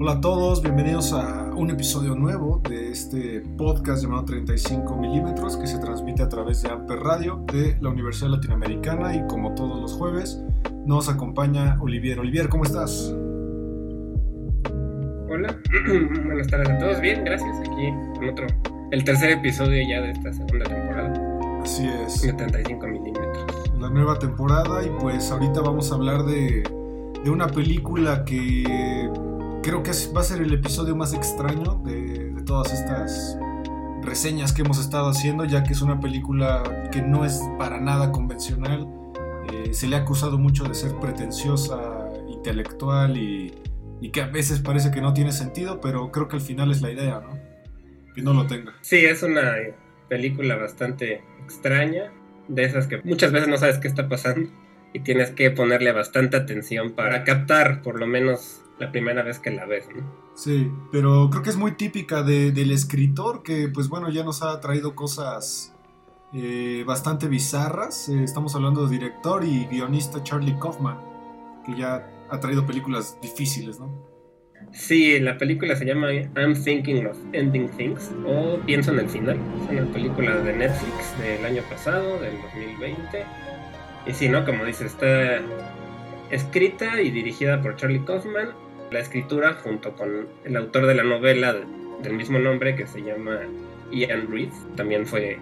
Hola a todos, bienvenidos a un episodio nuevo de este podcast llamado 35 milímetros que se transmite a través de Amper Radio de la Universidad Latinoamericana y como todos los jueves nos acompaña Olivier. Olivier, ¿cómo estás? Hola, buenas tardes a todos. Bien, gracias. Aquí con otro, el tercer episodio ya de esta segunda temporada. Así es. De 35 milímetros. La nueva temporada y pues ahorita vamos a hablar de, de una película que creo que va a ser el episodio más extraño de, todas estas reseñas que hemos estado haciendo, ya que es una película que no es para nada convencional eh, se le ha acusado mucho de ser pretenciosa, intelectual y, que a veces parece que no tiene sentido, pero creo que al final es la idea, ¿no? Que no lo tenga. Sí, es una película bastante extraña, de esas que muchas veces no sabes qué está pasando y tienes que ponerle bastante atención para captar por lo menos la primera vez que la ves, ¿no? Sí, pero creo que es muy típica del escritor que pues bueno ya nos ha traído cosas eh, bastante bizarras. Eh, estamos hablando de director y guionista Charlie Kaufman, que ya ha traído películas difíciles, ¿no? Sí, la película se llama I'm Thinking of Ending Things o Pienso en el final. Es una película de Netflix del año pasado, del 2020. Y sí, ¿no? Como dice, está escrita y dirigida por Charlie Kaufman. La escritura junto con el autor de la novela del mismo nombre que se llama Ian Reed. También fue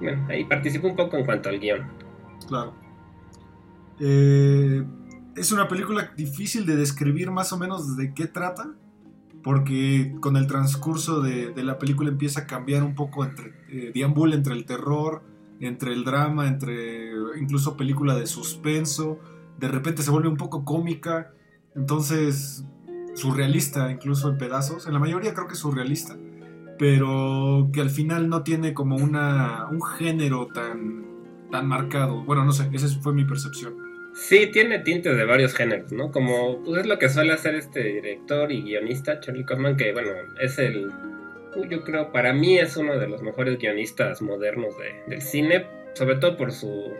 bueno, ahí participo un poco en cuanto al guion. Claro. Eh, es una película difícil de describir más o menos de qué trata, porque con el transcurso de, la película empieza a cambiar un poco, entre, eh, entre el terror, entre el drama, entre incluso película de suspenso, de repente se vuelve un poco cómica, entonces surrealista incluso en pedazos, en la mayoría creo que surrealista pero que al final no tiene como una, un género tan, tan marcado. Bueno, no sé, esa fue mi percepción. Sí, tiene tintes de varios géneros, ¿no? Como pues es lo que suele hacer este director y guionista, Charlie Kaufman, que bueno, es el, yo creo, para mí es uno de los mejores guionistas modernos del cine, sobre todo por su,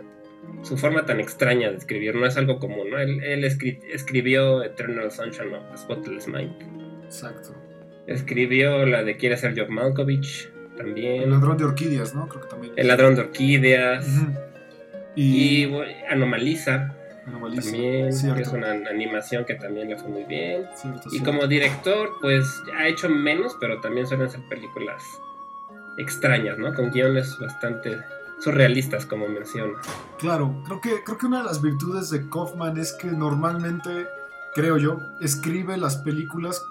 su forma tan extraña de escribir, no es algo común, ¿no? Él, él escribió Eternal Sunshine of the Spotless Mind. Exacto. Escribió la de Quiere ser Job Malkovich también. El ladrón de orquídeas, ¿no? Creo que también. El ladrón de orquídeas. Y, Anomaliza. Anomaliza. También, es una animación que también le fue muy bien. y como director, pues ha hecho menos, pero también suelen ser películas extrañas, ¿no? Con guiones bastante surrealistas, como menciona. Claro, creo que, creo que una de las virtudes de Kaufman es que normalmente, creo yo, escribe las películas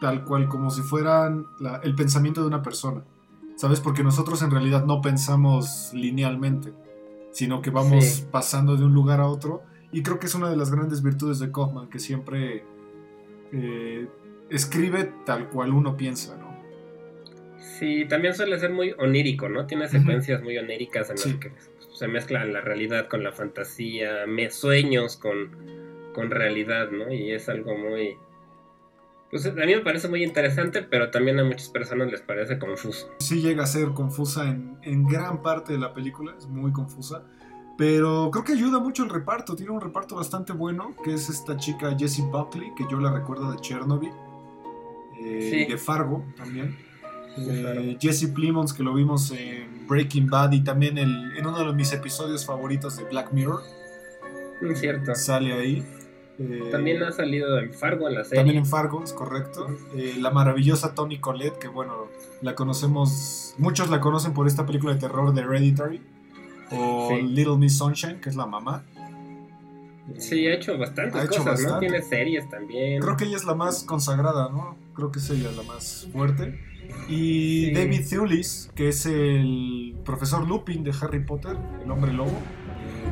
tal cual como si fueran el pensamiento de una persona. ¿Sabes? Porque nosotros en realidad no pensamos linealmente, sino que vamos pasando de un lugar a otro. Y creo que es una de las grandes virtudes de Kaufman, que siempre eh, escribe tal cual uno piensa, ¿no? Sí, también suele ser muy onírico, ¿no? Tiene secuencias muy oníricas en las que se mezcla la realidad con la fantasía, me sueños con, con realidad, ¿no? Y es algo muy, pues a mí me parece muy interesante, pero también a muchas personas les parece confuso. Sí llega a ser confusa en, en gran parte de la película, es muy confusa. Pero creo que ayuda mucho el reparto. Tiene un reparto bastante bueno, que es esta chica Jessie Buckley, que yo la recuerdo de Chernobyl. Eh, de Fargo también. Eh, Jesse Plimons, que lo vimos en Breaking Bad y también en uno de mis episodios favoritos de Black Mirror. Es cierto. Sale ahí. Eh, también ha salido en Fargo en la serie. También en Fargo, es correcto. Eh, la maravillosa Tony Collette, que bueno, la conocemos, muchos la conocen por esta película de terror de Hereditary. O Little Miss Sunshine, que es la mamá. Sí, ha hecho bastantes cosas, ¿no? Tiene series también. Creo que ella es la más consagrada, ¿no? Creo que es ella la más fuerte. Y David Thewlis, que es el profesor Lupin de Harry Potter, el hombre lobo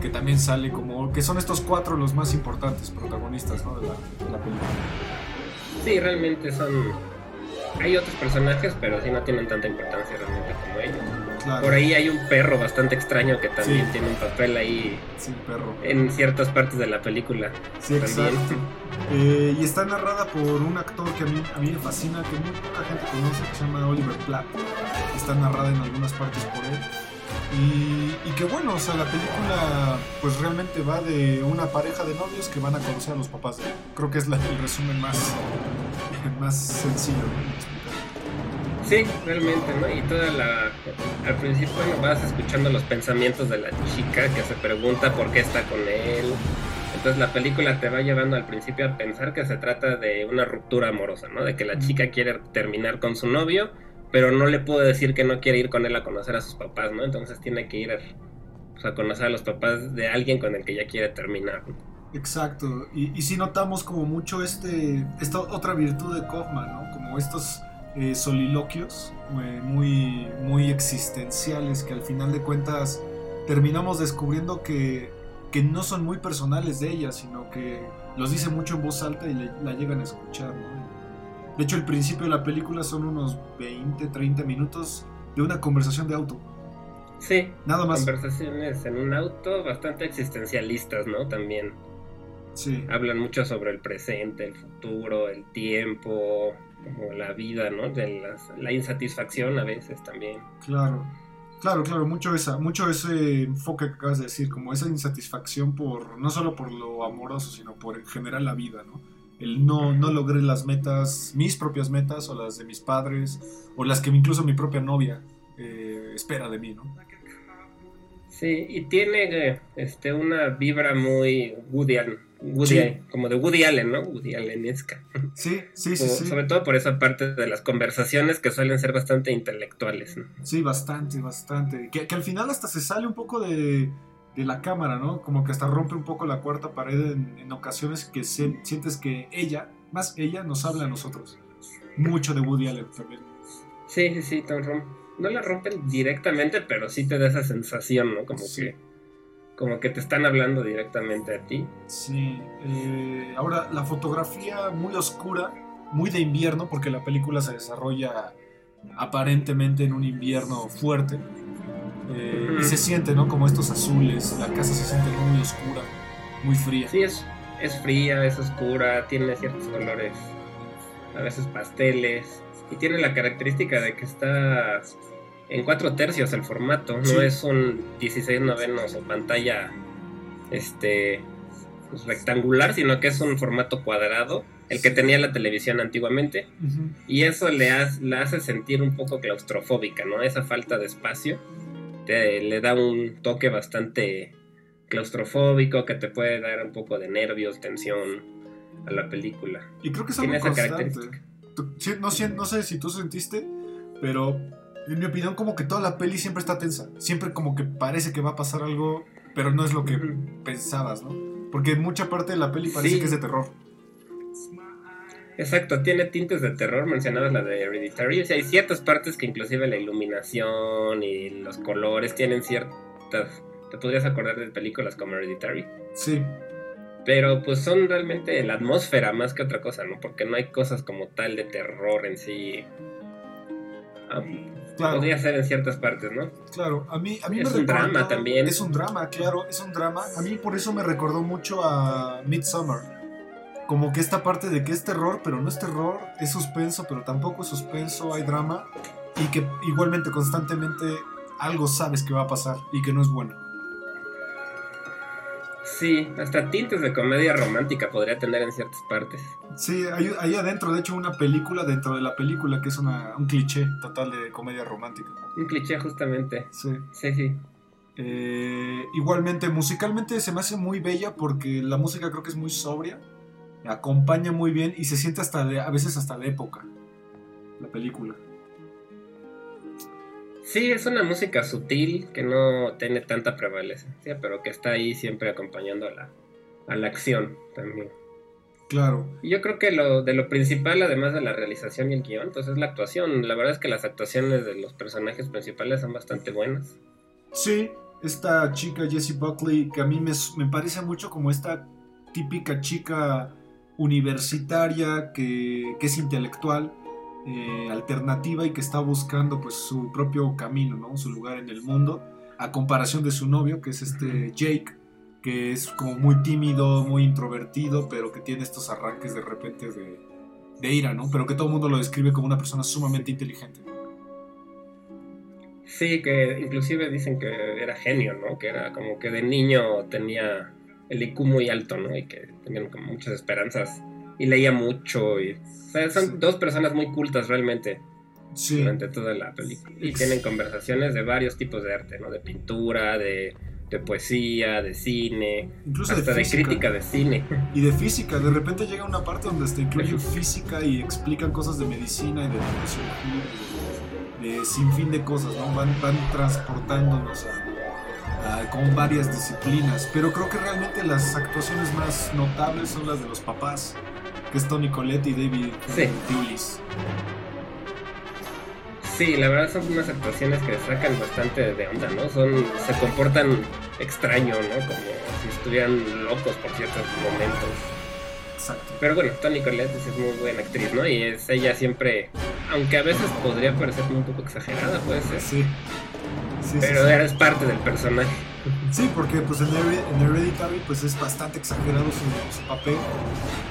que también sale como que son estos cuatro los más importantes protagonistas ¿no? de, la, película. Sí, realmente son... Hay otros personajes, pero sí no tienen tanta importancia realmente Por ahí hay un perro bastante extraño que también tiene un papel ahí sí, perro. en ciertas partes de la película. Sí, exacto. Eh, y está narrada por un actor que a mí, a mí me fascina, que muy poca gente conoce, que se llama Oliver Platt. Está narrada en algunas partes por él. Y, y, que bueno, o sea, la película pues realmente va de una pareja de novios que van a conocer a los papás. Creo que es la, el resumen más, más sencillo. Sí, realmente, ¿no? Y toda la... Al principio bueno, vas escuchando los pensamientos de la chica que se pregunta por qué está con él. Entonces la película te va llevando al principio a pensar que se trata de una ruptura amorosa, ¿no? De que la chica quiere terminar con su novio pero no le puedo decir que no quiere ir con él a conocer a sus papás, ¿no? Entonces tiene que ir pues, a conocer a los papás de alguien con el que ya quiere terminar. Exacto, y, y sí notamos como mucho este, esta otra virtud de Kaufman, ¿no? Como estos eh, soliloquios eh, muy, muy existenciales que al final de cuentas terminamos descubriendo que, que no son muy personales de ella, sino que los dice mucho en voz alta y la llegan a escuchar, ¿no? De hecho, el principio de la película son unos 20, 30 minutos de una conversación de auto. Sí. Nada más. Conversaciones en un auto bastante existencialistas, ¿no? También. Sí. Hablan mucho sobre el presente, el futuro, el tiempo, como la vida, ¿no? De la insatisfacción a veces también. Claro. Claro, claro, mucho esa, mucho ese enfoque que acabas de decir, como esa insatisfacción por, no solo por lo amoroso, sino por en general la vida, ¿no? el no, no logré las metas, mis propias metas o las de mis padres o las que incluso mi propia novia eh, espera de mí, ¿no? Sí, y tiene este, una vibra muy Woody Allen, como de Woody Allen, ¿no? Woody Allenesca. Sí, sí, sí, sí, Sobre todo por esa parte de las conversaciones que suelen ser bastante intelectuales. ¿no? Sí, bastante, bastante. Que, que al final hasta se sale un poco de, de la cámara, ¿no? Como que hasta rompe un poco la cuarta pared en, ocasiones que sientes que ella, más ella, nos habla a nosotros. Mucho de Woody Allen también. Sí, sí, sí, no la rompen directamente, pero sí te da esa sensación, ¿no? Como que como que te están hablando directamente a ti. Sí. Eh, ahora, la fotografía muy oscura, muy de invierno, porque la película se desarrolla aparentemente en un invierno fuerte eh, y se siente, ¿no? Como estos azules, la casa se siente muy oscura, muy fría. Sí, es, es fría, es oscura, tiene ciertos colores, a veces pasteles, y tiene la característica de que está en cuatro tercios el formato, no es un 16 novenos o pantalla este pues, rectangular, sino que es un formato cuadrado, el que tenía la televisión antiguamente, y eso le, le hace sentir un poco claustrofóbica, ¿no? Esa falta de espacio le da un toque bastante claustrofóbico que te puede dar un poco de nervios, tensión a la película. Y creo que es algo constante. No, no sé si tú sentiste, pero en mi opinión como que toda la peli siempre está tensa. Siempre como que parece que va a pasar algo, pero no es lo que pensabas, ¿no? Porque mucha parte de la peli parece que es de terror. Exacto, tiene tintes de terror, mencionabas la de Hereditary, o sea, hay ciertas partes que inclusive la iluminación y los colores tienen ciertas... ¿Te podrías acordar de películas como Hereditary? Sí. Pero pues son realmente la atmósfera más que otra cosa, ¿no? Porque no hay cosas como tal de terror en sí. Ah, podría ser en ciertas partes, ¿no? Claro, a mí, a mí es un drama también. Es un drama, claro, es un drama. A mí por eso me recordó mucho a Midsommar como que esta parte de que es terror, pero no es terror, es suspenso, pero tampoco es suspenso, hay drama, y que igualmente constantemente algo sabes que va a pasar y que no es bueno. Sí, hasta tintes de comedia romántica podría tener en ciertas partes. Sí, hay, ahí adentro, de hecho, una película dentro de la película que es una, un cliché total de comedia romántica. Un cliché, justamente. Sí. Sí, sí. Eh, igualmente, musicalmente se me hace muy bella porque la música creo que es muy sobria acompaña muy bien y se siente hasta de, a veces hasta de época la película. Sí, es una música sutil que no tiene tanta prevalencia, pero que está ahí siempre acompañando a la, a la acción también. Claro. Yo creo que lo, de lo principal, además de la realización y el guion, pues es la actuación. La verdad es que las actuaciones de los personajes principales son bastante buenas. Sí, esta chica Jessie Buckley, que a mí me, me parece mucho como esta típica chica universitaria que, es intelectual, eh, alternativa y que está buscando pues su propio camino, ¿no? Su lugar en el mundo, a comparación de su novio, que es este Jake, que es como muy tímido, muy introvertido, pero que tiene estos arranques de repente de, de ira, ¿no? Pero que todo el mundo lo describe como una persona sumamente inteligente. Sí, que inclusive dicen que era genio, ¿no? Que era como que de niño tenía el IQ muy alto, ¿no? Y que tenían como muchas esperanzas y leía mucho. Y, sea, son dos personas muy cultas realmente durante toda la película. Y tienen conversaciones de varios tipos de arte, ¿no? De pintura, de, poesía, de cine, Incluso hasta de, crítica de cine. Y de física. De repente llega una parte donde se incluye física y explican cosas de medicina y de de, de sin fin de cosas, ¿no? Van, van transportándonos a con varias disciplinas, pero creo que realmente las actuaciones más notables son las de los papás, que es Tony Collette y David sí. Tulis. Sí, la verdad son unas actuaciones que sacan bastante de onda, ¿no? Son, se comportan extraño, ¿no? Como si estuvieran locos por ciertos momentos. Exacto. Pero bueno, Tony Collette es muy buena actriz, ¿no? Y es ella siempre, aunque a veces podría parecer un poco exagerada, puede ser. Sí pero eres parte del personaje. Sí, porque pues en, Hereditary pues es bastante exagerado su, papel.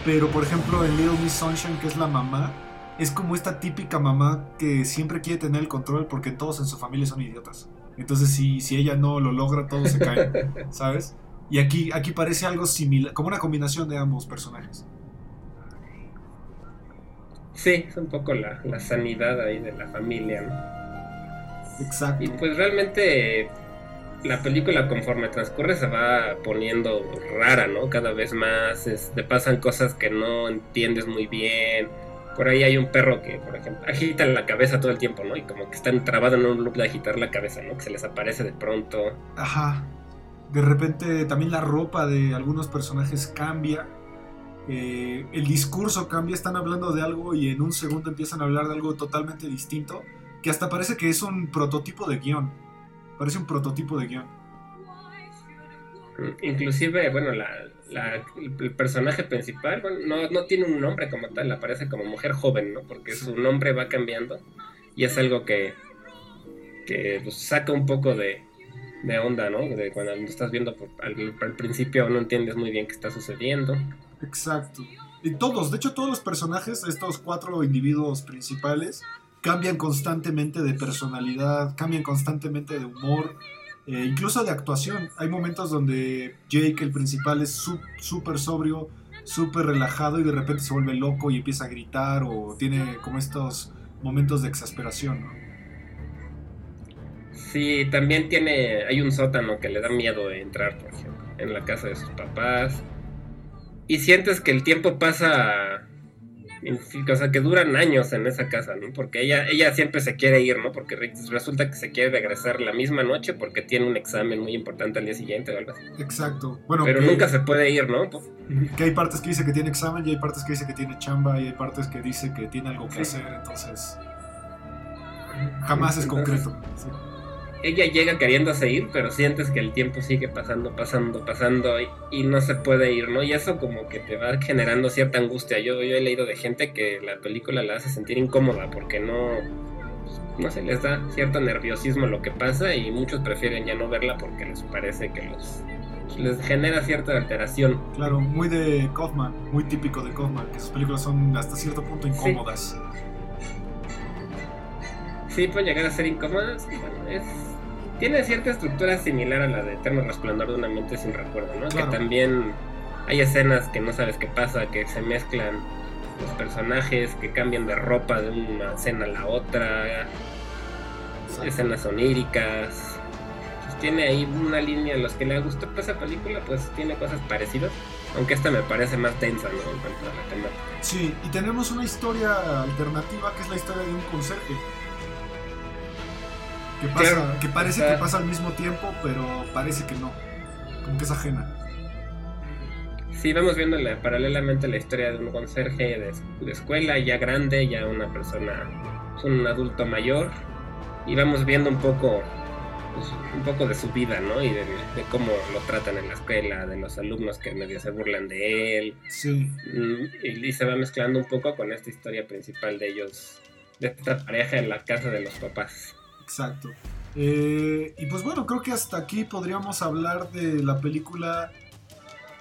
Pero por ejemplo en Little Miss Sunshine, que es la mamá, es como esta típica mamá que siempre quiere tener el control porque todos en su familia son idiotas. Entonces si, si ella no lo logra, todos se caen, ¿sabes? Y aquí, aquí parece algo similar, como una combinación de ambos personajes. Sí, es un poco la, la sanidad ahí de la familia, ¿no? Exacto. Y pues realmente la película conforme transcurre se va poniendo rara, ¿no? Cada vez más, te pasan cosas que no entiendes muy bien. Por ahí hay un perro que, por ejemplo, agita la cabeza todo el tiempo, ¿no? Y como que están trabados en un loop de agitar la cabeza, ¿no? Que se les aparece de pronto. Ajá. De repente también la ropa de algunos personajes cambia. Eh, el discurso cambia, están hablando de algo y en un segundo empiezan a hablar de algo totalmente distinto que hasta parece que es un prototipo de guion. Parece un prototipo de guion. Inclusive, bueno, la, el personaje principal no, no, tiene un nombre como tal, aparece como mujer joven, ¿no? Porque su nombre va cambiando y es algo que, que pues, saca un poco de, de onda, ¿no? De cuando lo estás viendo al, al, principio no entiendes muy bien qué está sucediendo. Exacto. Y todos, de hecho todos los personajes, estos cuatro individuos principales, cambian constantemente de personalidad, cambian constantemente de humor, eh, incluso de actuación. Hay momentos donde Jake, el principal, es súper sobrio, súper relajado y de repente se vuelve loco y empieza a gritar o tiene como estos momentos de exasperación. ¿no? Sí, también tiene, hay un sótano que le da miedo entrar, por ejemplo, en la casa de sus papás. Y sientes que el tiempo pasa o sea, que duran años en esa casa, ¿no? Porque ella, ella siempre se quiere ir, ¿no? Porque resulta que se quiere regresar la misma noche porque tiene un examen muy importante al día siguiente o algo así. Exacto. Bueno, Pero nunca se puede ir, ¿no? Que hay partes que dice que tiene examen y hay partes que dice que tiene chamba y hay partes que dice que tiene algo que hacer, entonces... Jamás es concreto. Sí ella llega queriéndose ir, pero sientes que el tiempo sigue pasando, pasando, pasando y, no se puede ir, ¿no? Y eso como que te va generando cierta angustia. Yo, yo he leído de gente que la película la hace sentir incómoda porque no, no se les da cierto nerviosismo lo que pasa y muchos prefieren ya no verla porque les parece que los les genera cierta alteración. Claro, muy de Kaufman, muy típico de Kaufman, que sus películas son hasta cierto punto incómodas. Sí, sí pueden llegar a ser incómodas y bueno, es tiene cierta estructura similar a la de Eterno Resplandor de una mente sin recuerdo, ¿no? Que también hay escenas que no sabes qué pasa, que se mezclan los personajes, que cambian de ropa de una escena a la otra, escenas oníricas. Pues tiene ahí una línea a los que le gustó esa película, pues tiene cosas parecidas, aunque esta me parece más densa, ¿no? En cuanto a la temática. Sí, y tenemos una historia alternativa que es la historia de un conserje que, pasa, que parece que pasa al mismo tiempo, pero parece que no. Como que es ajena. Sí, vamos viendo paralelamente la historia de un conserje de, escuela, ya grande, ya una persona, un adulto mayor, y vamos viendo un poco, pues, un poco de su vida, ¿no? Y de, cómo lo tratan en la escuela, de los alumnos que medio se burlan de él. Sí. Mm, y, y se va mezclando un poco con esta historia principal de ellos de esta pareja en la casa de los papás. Exacto. Eh, y pues bueno, creo que hasta aquí podríamos hablar de la película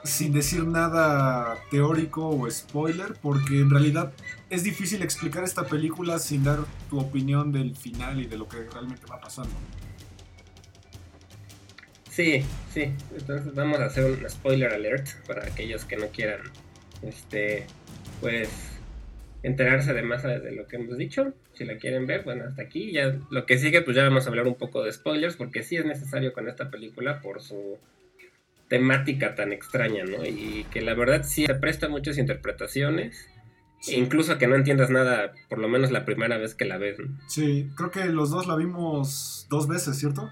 sin decir nada teórico o spoiler, porque en realidad es difícil explicar esta película sin dar tu opinión del final y de lo que realmente va pasando. Sí, sí. Entonces vamos a hacer un spoiler alert para aquellos que no quieran, este, pues, enterarse de más de lo que hemos dicho. Si la quieren ver, bueno, hasta aquí. Ya lo que sigue, pues ya vamos a hablar un poco de spoilers, porque sí es necesario con esta película por su temática tan extraña, ¿no? Y que la verdad sí se presta muchas interpretaciones. Incluso que no entiendas nada, por lo menos la primera vez que la ves. ¿no? Sí, creo que los dos la vimos dos veces, ¿cierto?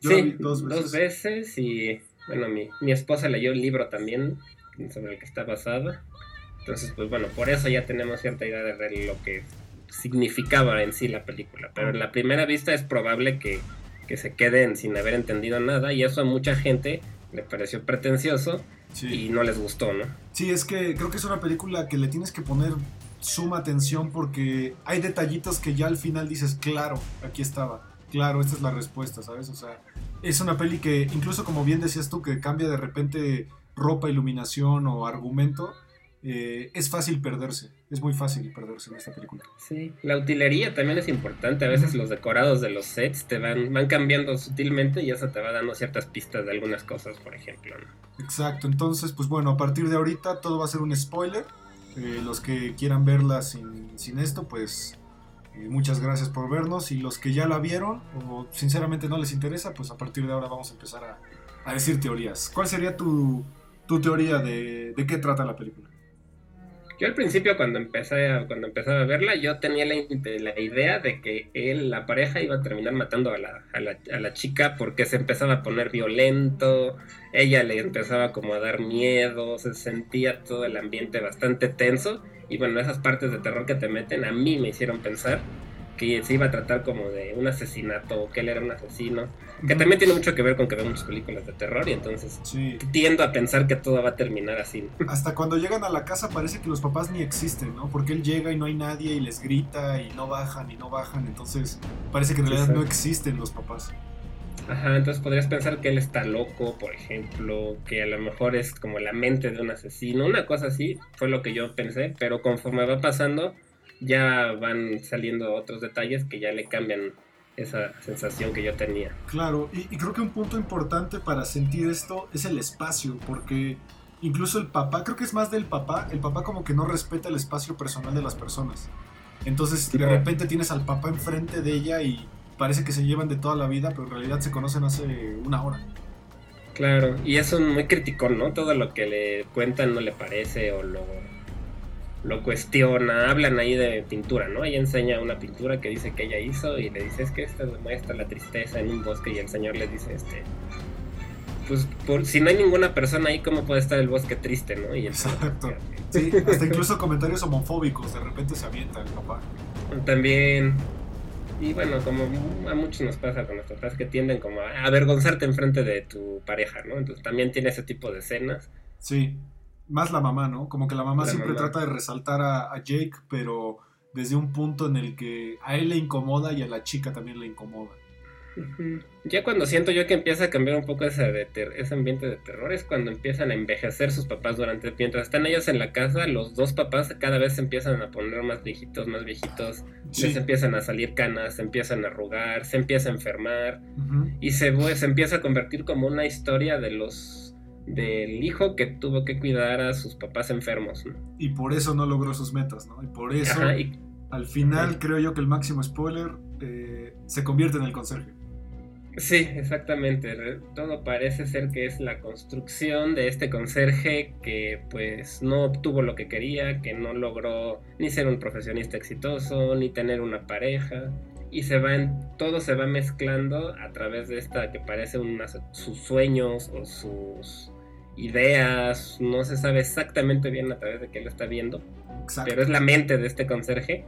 sí, dos veces. y bueno, mi, mi esposa leyó el libro también sobre el que está basado. Entonces, pues bueno, por eso ya tenemos cierta idea de lo que significaba en sí la película. Pero en la primera vista es probable que, que se queden sin haber entendido nada y eso a mucha gente le pareció pretencioso y no les gustó, ¿no? Sí, es que creo que es una película que le tienes que poner suma atención porque hay detallitos que ya al final dices, claro, aquí estaba, claro, esta es la respuesta, ¿sabes? O sea, es una peli que incluso como bien decías tú, que cambia de repente ropa, iluminación o argumento, eh, es fácil perderse, es muy fácil perderse en esta película. Sí, la utilería también es importante, a veces los decorados de los sets te van, van cambiando sutilmente y eso te va dando ciertas pistas de algunas cosas, por ejemplo. Exacto, entonces pues bueno, a partir de ahorita todo va a ser un spoiler, eh, los que quieran verla sin, sin esto pues eh, muchas gracias por vernos y los que ya la vieron o sinceramente no les interesa, pues a partir de ahora vamos a empezar a, a decir teorías. ¿Cuál sería tu, tu teoría de, de qué trata la película? Yo al principio cuando empecé a, cuando empezaba a verla, yo tenía la, idea de que él, la pareja, iba a terminar matando a la, a, la, a la, chica porque se empezaba a poner violento, ella le empezaba como a dar miedo, se sentía todo el ambiente bastante tenso y bueno, esas partes de terror que te meten a mí me hicieron pensar que se iba a tratar como de un asesinato que él era un asesino, que también tiene mucho que ver con que veo muchas películas de terror y entonces tiendo a pensar que todo va a terminar así. Hasta cuando llegan a la casa parece que los papás ni existen, ¿no? Porque él llega y no hay nadie y les grita y no bajan y no bajan, entonces parece que en realidad no existen los papás. Ajá, entonces podrías pensar que él está loco, por ejemplo, que a lo mejor es como la mente de un asesino, una cosa así, fue lo que yo pensé, pero conforme va pasando, ya van saliendo otros detalles que ya le cambian esa sensación que yo tenía. Claro, y, creo que un punto importante para sentir esto es el espacio, porque incluso el papá, creo que es más del papá, el papá como que no respeta el espacio personal de las personas. Entonces de repente tienes al papá enfrente de ella y parece que se llevan de toda la vida, pero en realidad se conocen hace una hora. Claro, y eso es muy criticón, ¿no? Todo lo que le cuentan no le parece o lo lo cuestiona, hablan ahí de pintura, ¿no? Ella enseña una pintura que dice que ella hizo y le dice, es que esta demuestra la tristeza en un bosque y el señor le dice, este, pues por, si no hay ninguna persona ahí, ¿cómo puede estar el bosque triste, no? Y Exacto. Sí, hasta incluso comentarios homofóbicos de repente se avienta el papá. También, y bueno, como a muchos nos pasa con nuestros papás que tienden como a avergonzarte enfrente de tu pareja, ¿no? Entonces también tiene ese tipo de escenas. Sí más la mamá, ¿no? Como que la mamá siempre trata de resaltar a, Jake, pero desde un punto en el que a él le incomoda y a la chica también le incomoda. Ya cuando siento yo que empieza a cambiar un poco ese, ese ambiente de terror es cuando empiezan a envejecer sus papás durante mientras están ellos en la casa, los dos papás cada vez se empiezan a poner más viejitos, más viejitos, les empiezan a salir canas, se empiezan a arrugar, se empieza a enfermar y se, se empieza a convertir como una historia de los del hijo que tuvo que cuidar a sus papás enfermos. Y por eso no logró sus metas, ¿no? Y por eso, al final, creo yo que el máximo spoiler eh, se convierte en el conserje. Sí, exactamente. Todo parece ser que es la construcción de este conserje que pues no obtuvo lo que quería, que no logró ni ser un profesionista exitoso, ni tener una pareja. Y se va en, todo se va mezclando a través de esta que parece sus sueños o sus ideas, no se sabe exactamente bien a través de qué lo está viendo, pero es la mente de este conserje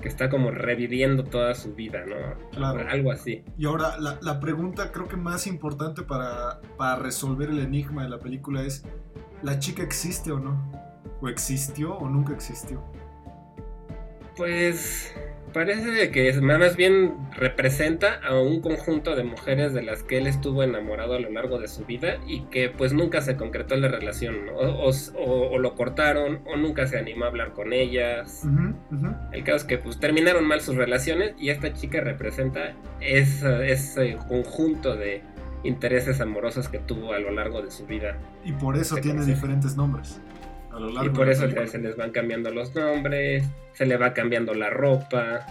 que está como reviviendo toda su vida, ¿no? Claro. Algo así. Y ahora, la, pregunta creo que más importante para, para, resolver el enigma de la película es, ¿la chica existe o no? ¿O existió o nunca existió? Pues Parece que es, más bien representa a un conjunto de mujeres de las que él estuvo enamorado a lo largo de su vida y que pues nunca se concretó la relación, o, lo cortaron, o nunca se animó a hablar con ellas. El caso es que pues terminaron mal sus relaciones y esta chica representa ese conjunto de intereses amorosos que tuvo a lo largo de su vida. Y por eso tiene diferentes nombres. Y por eso se les van cambiando los nombres, se le va cambiando la ropa.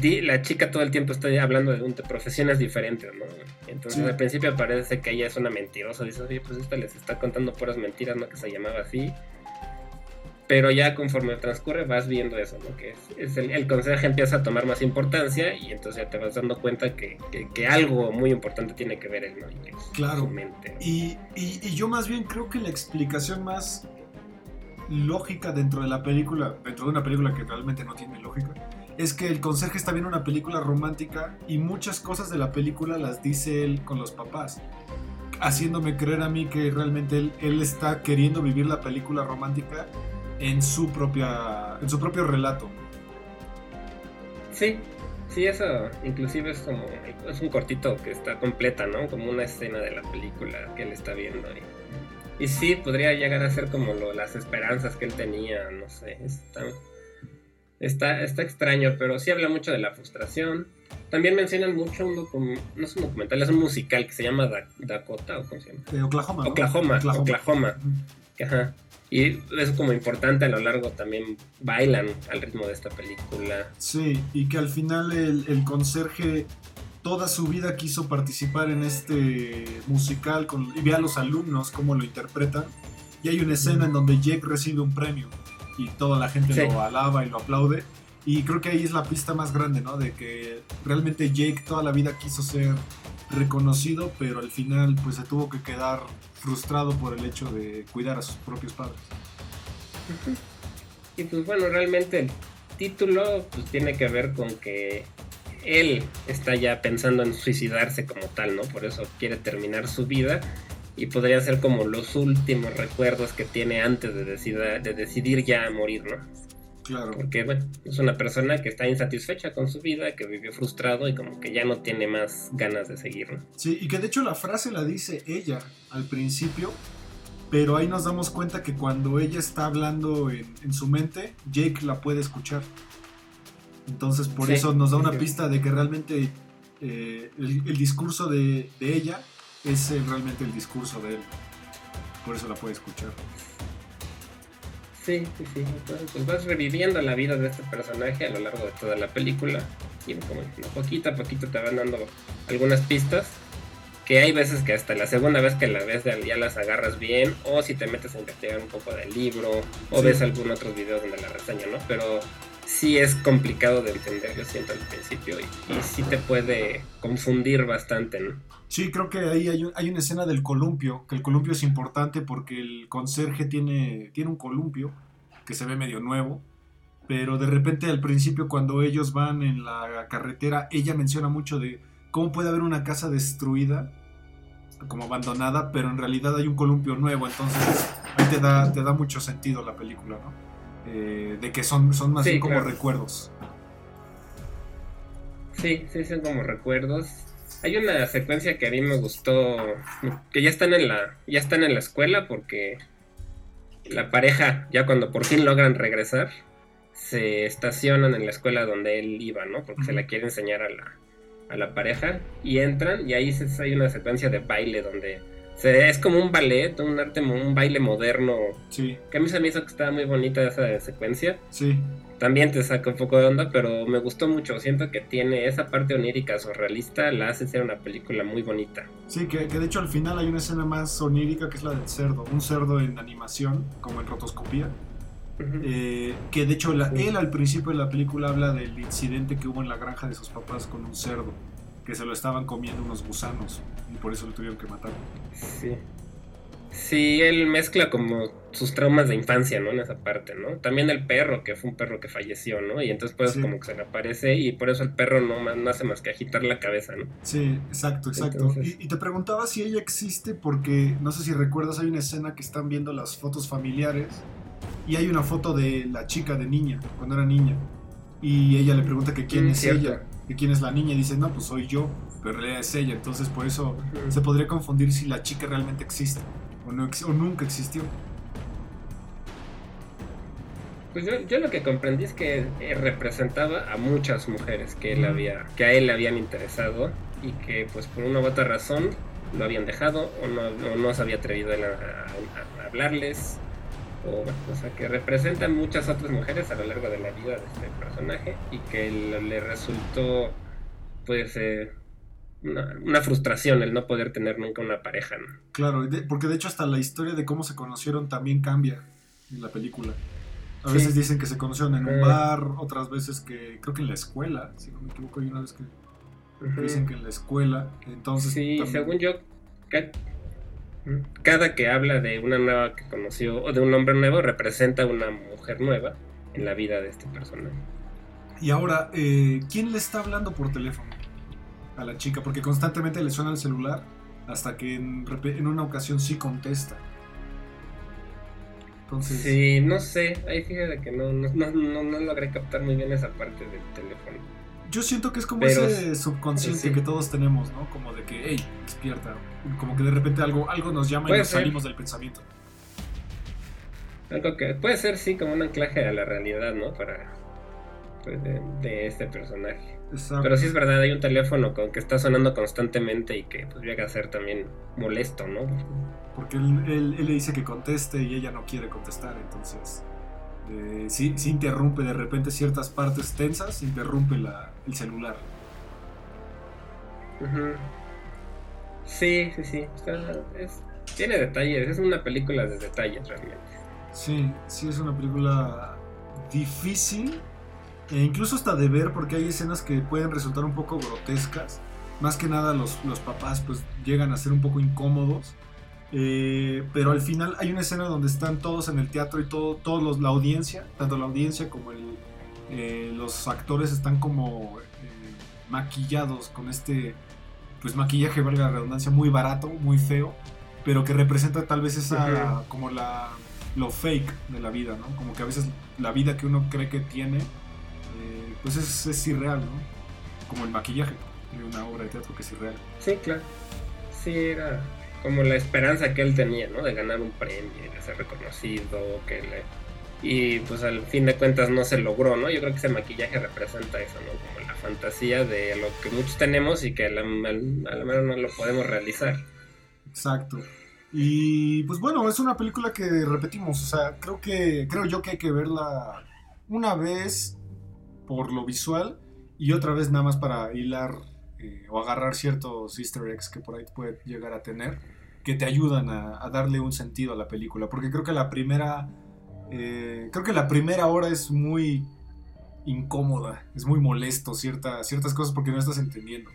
la chica todo el tiempo está hablando de, profesiones diferentes, ¿no? Entonces al principio parece que ella es una mentirosa. Dice, oye, pues esta les está contando puras mentiras, ¿no? Que se llamaba así. Pero ya conforme transcurre vas viendo eso, ¿no? Que es, el, el, consejo empieza a tomar más importancia y entonces ya te vas dando cuenta que, algo muy importante tiene que ver él, ¿no? claro. Y, y, yo más bien creo que la explicación más lógica dentro de la película, dentro de una película que realmente no tiene lógica, es que el conserje está viendo una película romántica y muchas cosas de la película las dice él con los papás haciéndome creer a mí que realmente él, él está queriendo vivir la película romántica en su propia en su propio relato. Sí, sí, eso inclusive es como es un cortito que está completa, ¿no? Como una escena de la película que él está viendo. Y, y sí, podría llegar a ser como lo, las esperanzas que él tenía, no sé, está, está, está extraño, pero sí habla mucho de la frustración. También mencionan mucho un documental, no es un documental, es un musical que se llama Dakota, ¿o cómo se llama? De Oklahoma. Oklahoma, Oklahoma. Oklahoma. Ajá. Y es como importante a lo largo también bailan al ritmo de esta película. Sí, y que al final el, conserje toda su vida quiso participar en este musical con, y ve a los alumnos cómo lo interpretan. Y hay una escena en donde Jake recibe un premio y toda la gente lo alaba y lo aplaude. Y creo que ahí es la pista más grande, ¿no? De que realmente Jake toda la vida quiso ser reconocido, pero al final pues se tuvo que quedar frustrado por el hecho de cuidar a sus propios padres. Y pues bueno, realmente el título pues tiene que ver con que él está ya pensando en suicidarse como tal, ¿no? Por eso quiere terminar su vida y podría ser como los últimos recuerdos que tiene antes de, de decidir ya morir, ¿no? Claro. Porque, bueno, es una persona que está insatisfecha con su vida, que vivió frustrado y como que ya no tiene más ganas de seguir, ¿no? Sí, y que de hecho la frase la dice ella al principio, pero ahí nos damos cuenta que cuando ella está hablando en, su mente, Jake la puede escuchar. Entonces, por eso nos da una pista de que realmente eh, el, discurso de, de ella es realmente el discurso de él. Por eso la puede escuchar. Sí, sí, sí. Entonces, pues vas reviviendo la vida de este personaje a lo largo de toda la película. Y como poquito a poquito te van dando algunas pistas. Que hay veces que hasta la segunda vez que la ves ya las agarras bien. O si te metes a investigar un poco del libro. O ves algún otro video donde la reseña, ¿no? Pero sí es complicado de entender, yo siento al principio. Y, sí te puede confundir bastante, ¿no? Sí, creo que ahí hay, hay, una escena del columpio, que el columpio es importante porque el conserje tiene, tiene un columpio que se ve medio nuevo, pero de repente al principio cuando ellos van en la carretera, ella menciona mucho de cómo puede haber una casa destruida, como abandonada, pero en realidad hay un columpio nuevo, entonces ahí te da, te da mucho sentido la película, ¿no? Eh, de que son, son más bien como recuerdos. Sí, sí, son como recuerdos hay una secuencia que a mí me gustó, que ya están en la, ya están en la escuela porque la pareja, ya cuando por fin logran regresar, se estacionan en la escuela donde él iba, ¿no? Porque se la quiere enseñar a la, a la pareja y entran y ahí hay una secuencia de baile donde se, es como un ballet, un arte, un baile moderno. Sí. Que a mí se me hizo que estaba muy bonita esa secuencia. Sí también te saca un poco de onda, pero me gustó mucho. Siento que tiene esa parte onírica surrealista, la hace ser una película muy bonita. Sí, que, de hecho al final hay una escena más onírica que es la del cerdo, un cerdo en animación, como en rotoscopía. Eh, que de hecho él al principio de la película habla del incidente que hubo en la granja de sus papás con un cerdo, que se lo estaban comiendo unos gusanos y por eso lo tuvieron que matar. Sí. Sí, él mezcla como sus traumas de infancia, ¿no? En esa parte, ¿no? También el perro, que fue un perro que falleció, ¿no? Y entonces pues como que se le aparece y por eso el perro no, no hace más que agitar la cabeza, ¿no? Sí, exacto, exacto. Y, te preguntaba si ella existe porque, no sé si recuerdas, hay una escena que están viendo las fotos familiares y hay una foto de la chica de niña, cuando era niña. y ella le pregunta que quién Mm, es cierto. ella, que quién es la niña y dice, no, pues soy yo, pero en realidad es ella, entonces por eso se podría confundir si la chica realmente existe o, no o nunca existió. Pues yo, yo lo que comprendí es que eh, representaba a muchas mujeres que él había, que a él le habían interesado y que pues por una u otra razón lo habían dejado o no, o no se había atrevido a, a- a hablarles. O, o sea, que representa a muchas otras mujeres a lo largo de la vida de este personaje y que le, resultó pues eh, una, una frustración el no poder tener nunca una pareja. ¿no? Claro, porque de hecho hasta la historia de cómo se conocieron también cambia en la película. A Sí. veces dicen que se conocieron en un Eh. bar, otras veces que creo que en la escuela, si no me equivoco, hay una vez que dicen que en la escuela, entonces Sí, también- según yo, cada que habla de una nueva que conoció o de un hombre nuevo representa una mujer nueva en la vida de este personaje. Y ahora, eh, ¿quién le está hablando por teléfono a la chica? Porque constantemente le suena el celular hasta que en, una ocasión sí contesta. Entonces, Sí, no sé, ahí fíjate que no, no, no, no logré captar muy bien esa parte del teléfono. Yo siento que es como Pero- ese subconsciente sí. que todos tenemos, ¿no? Como de que, hey, despierta. Como que de repente algo, algo nos llama y nos ser. salimos del pensamiento. Algo que puede ser, sí, como un anclaje a la realidad, ¿no? Para, pues, de, de este personaje. Exacto. Pero sí es verdad, hay un teléfono con que está sonando constantemente y que pues llega a ser también molesto, ¿no? Porque él, él- él le dice que conteste y ella no quiere contestar, entonces eh, sí, sí interrumpe de repente ciertas partes tensas, interrumpe la- el celular. Sí, sí, sí. está- es- tiene detalles, es una película de detalles realmente. Sí, sí es una película difícil e incluso hasta de ver porque hay escenas que pueden resultar un poco grotescas. Más que nada los, los papás pues llegan a ser un poco incómodos. Eh, pero al final hay una escena donde están todos en el teatro y todo, todos los, la audiencia, tanto la audiencia como el, eh, los actores están como eh, maquillados con este pues maquillaje, valga la redundancia, muy barato, muy feo, pero que representa tal vez esa como la lo fake de la vida, ¿no? Como que a veces la vida que uno cree que tiene, eh, pues es, es irreal, ¿no? Como el maquillaje de una obra de teatro que es irreal. Sí, claro. Sí, era como la esperanza que él tenía, ¿no? De ganar un premio, de ser reconocido, que le... Y pues al fin de cuentas no se logró, ¿no? Yo creo que ese maquillaje representa eso, ¿no? Como la fantasía de lo que muchos tenemos y que a la mano no lo podemos realizar. Exacto. Y pues bueno, es una película que repetimos, o sea, creo que creo yo que hay que verla una vez por lo visual y otra vez nada más para hilar eh, o agarrar ciertos easter eggs que por ahí puede llegar a tener que te ayudan a, a darle un sentido a la película, porque creo que la primera eh, creo que la primera hora es muy incómoda, es muy molesto cierta, ciertas cosas porque no estás entendiendo.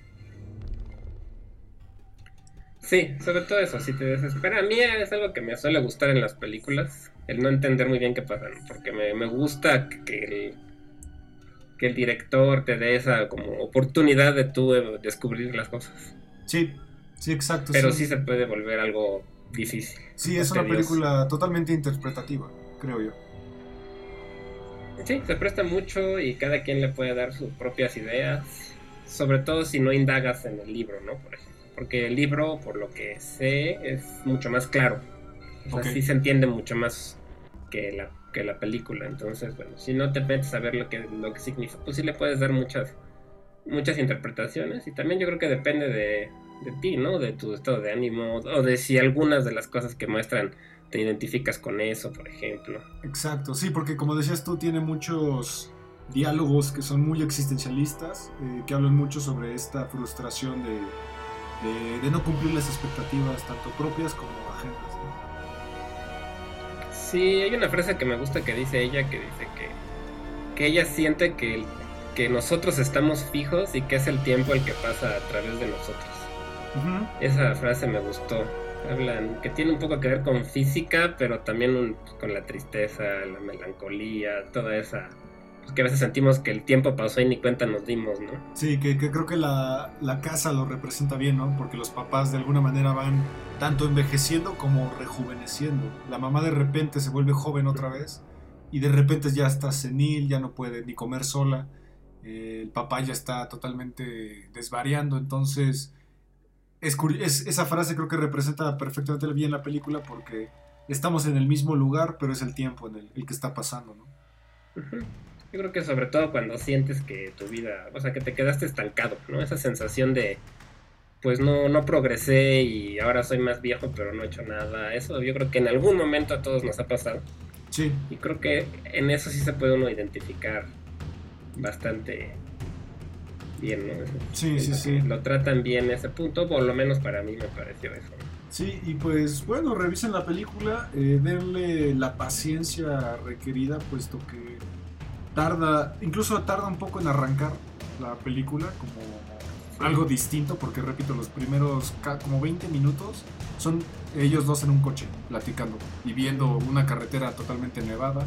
Sí, sobre todo eso, si te desespera. A mí es algo que me suele gustar en las películas, el no entender muy bien qué pasa, ¿no? porque me, me gusta que el, que el director te dé esa como oportunidad de tú eh, descubrir las cosas. Sí, sí, exacto. Pero sí se puede volver algo difícil. Sí, es una película totalmente interpretativa, creo yo. Sí, se presta mucho y cada quien le puede dar sus propias ideas, sobre todo si no indagas en el libro, ¿no? Por ejemplo. Porque el libro, por lo que sé, es mucho más claro. O sea, sí se entiende mucho más que la, que la película. Entonces, bueno, si no te metes a ver lo que, lo que significa, pues sí le puedes dar muchas, muchas interpretaciones. Y también yo creo que depende de, de ti, ¿no? De tu estado de ánimo, o de si algunas de las cosas que muestran te identificas con eso, por ejemplo. Exacto, sí, porque como decías tú, tiene muchos diálogos que son muy existencialistas, eh, que hablan mucho sobre esta frustración de, de- de no cumplir las expectativas, tanto propias como ajenas. ¿no? Sí, hay una frase que me gusta que dice ella, que dice que, que ella siente que, que nosotros estamos fijos y que es el tiempo el que pasa a través de nosotros. Esa frase me gustó. Hablan que tiene un poco que ver con física, pero también un- con la tristeza, la melancolía, toda esa... Pues que a veces sentimos que el tiempo pasó y ni cuenta nos dimos, ¿no? Sí, que, que creo que la, la casa lo representa bien, ¿no? Porque los papás de alguna manera van tanto envejeciendo como rejuveneciendo. La mamá de repente se vuelve joven otra vez y de repente ya está senil, ya no puede ni comer sola. eh, el papá ya está totalmente desvariando, entonces es, es, esa frase creo que representa perfectamente bien la película porque estamos en el mismo lugar, pero es el tiempo en el, que está pasando, ¿no? Yo creo que sobre todo cuando sientes que tu vida, o sea, que te quedaste estancado, ¿no? Esa sensación de, pues no, no progresé y ahora soy más viejo, pero no he hecho nada. Eso yo creo que en algún momento a todos nos ha pasado. Sí. Y creo que en eso sí se puede uno identificar bastante bien, ¿no? Sí, sí, sí. Lo tratan bien ese punto, por lo menos para mí me pareció eso. Sí, y pues bueno, revisen la película, eh, denle la paciencia requerida, puesto que tarda, incluso tarda un poco en arrancar la película, como algo distinto, porque repito, los primeros como 20 minutos son ellos dos en un coche, platicando y viendo una carretera totalmente nevada.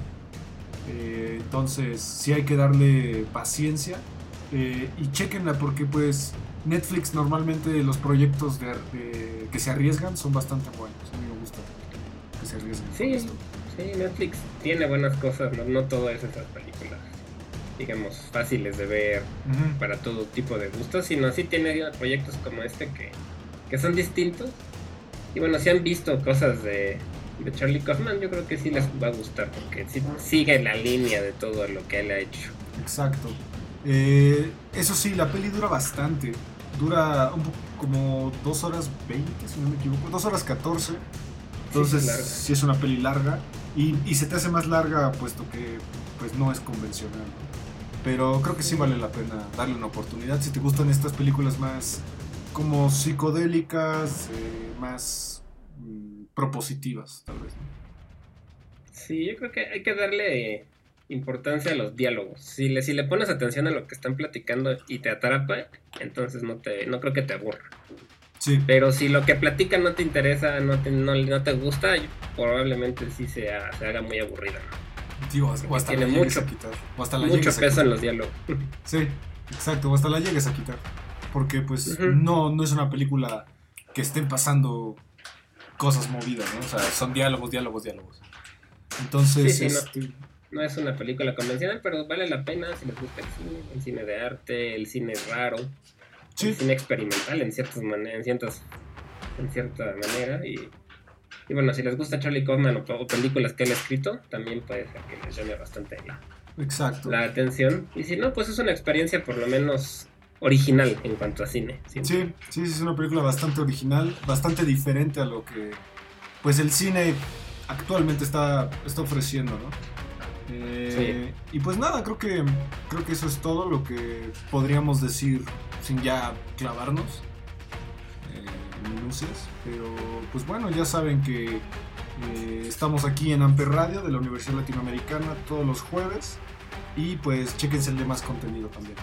Eh, entonces, sí hay que darle paciencia eh, y chequenla porque pues Netflix normalmente los proyectos de, que se arriesgan son bastante buenos. A mí me gusta que se arriesguen. Sí, sí, Netflix tiene buenas cosas, no, no todo es esas películas, digamos, fáciles de ver para todo tipo de gustos, sino sí tiene proyectos como este que, que son distintos. Y bueno, si han visto cosas de, de Charlie Kaufman, yo creo que sí les va a gustar, porque sí, sigue la línea de todo lo que él ha hecho. Exacto. Eh, eso sí, la peli dura bastante. Dura un poco como 2 horas 20, si no me equivoco. 2 horas 14. Entonces, sí es, una peli larga. Y, se te hace más larga puesto que pues no es convencional. Pero creo que sí vale la pena darle una oportunidad. Si te gustan estas películas más como psicodélicas, eh, más mm, propositivas, tal vez. Sí, yo creo que hay que darle importancia a los diálogos. Si le, si le pones atención a lo que están platicando y te atrapa, entonces no te no creo que te aburra. Sí. Pero si lo que platican no te interesa, no te, no, te gusta, probablemente sí sea, se haga muy aburrida. o hasta tiene mucho, a quitar. O hasta la mucho peso en los diálogos. Sí, exacto, o hasta la llegues a quitar. Porque pues no, no es una película que estén pasando cosas movidas, ¿no? O sea, son diálogos, diálogos, diálogos. Entonces, este, no es una película convencional, pero vale la pena si les gusta el cine, el cine de arte, el cine raro, el cine experimental en ciertas maneras, en ciertas, en cierta manera y, y, bueno, si les gusta Charlie Kaufman o, películas que él ha escrito, también puede ser que les llame bastante la, Exacto. la atención. Y si no, pues es una experiencia por lo menos original en cuanto a cine. Sí, sí, sí, es una película bastante original, bastante diferente a lo que pues el cine actualmente está, está ofreciendo, ¿no? Eh, y pues nada, creo que, creo que eso es todo lo que podríamos decir sin ya clavarnos eh, en minucias. Pero pues bueno, ya saben que eh, estamos aquí en Amper Radio de la Universidad Latinoamericana todos los jueves. Y pues chequense el demás contenido también.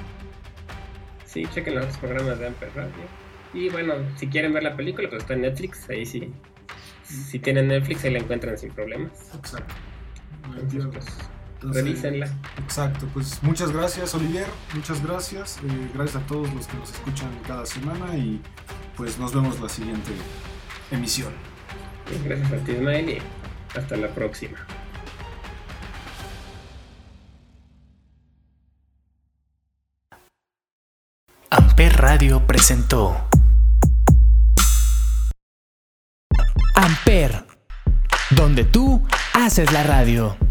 Sí, chequen los programas de Amper Radio. Y bueno, si quieren ver la película, pues está en Netflix, ahí sí. Si tienen Netflix, ahí la encuentran sin problemas. Exacto. Revísenla. Exacto, pues muchas gracias Olivier, muchas gracias, eh, gracias a todos los que nos escuchan cada semana y pues nos vemos la siguiente emisión. Gracias a ti Ismael y hasta la próxima. Amper Radio presentó Amper, donde tú haces la radio.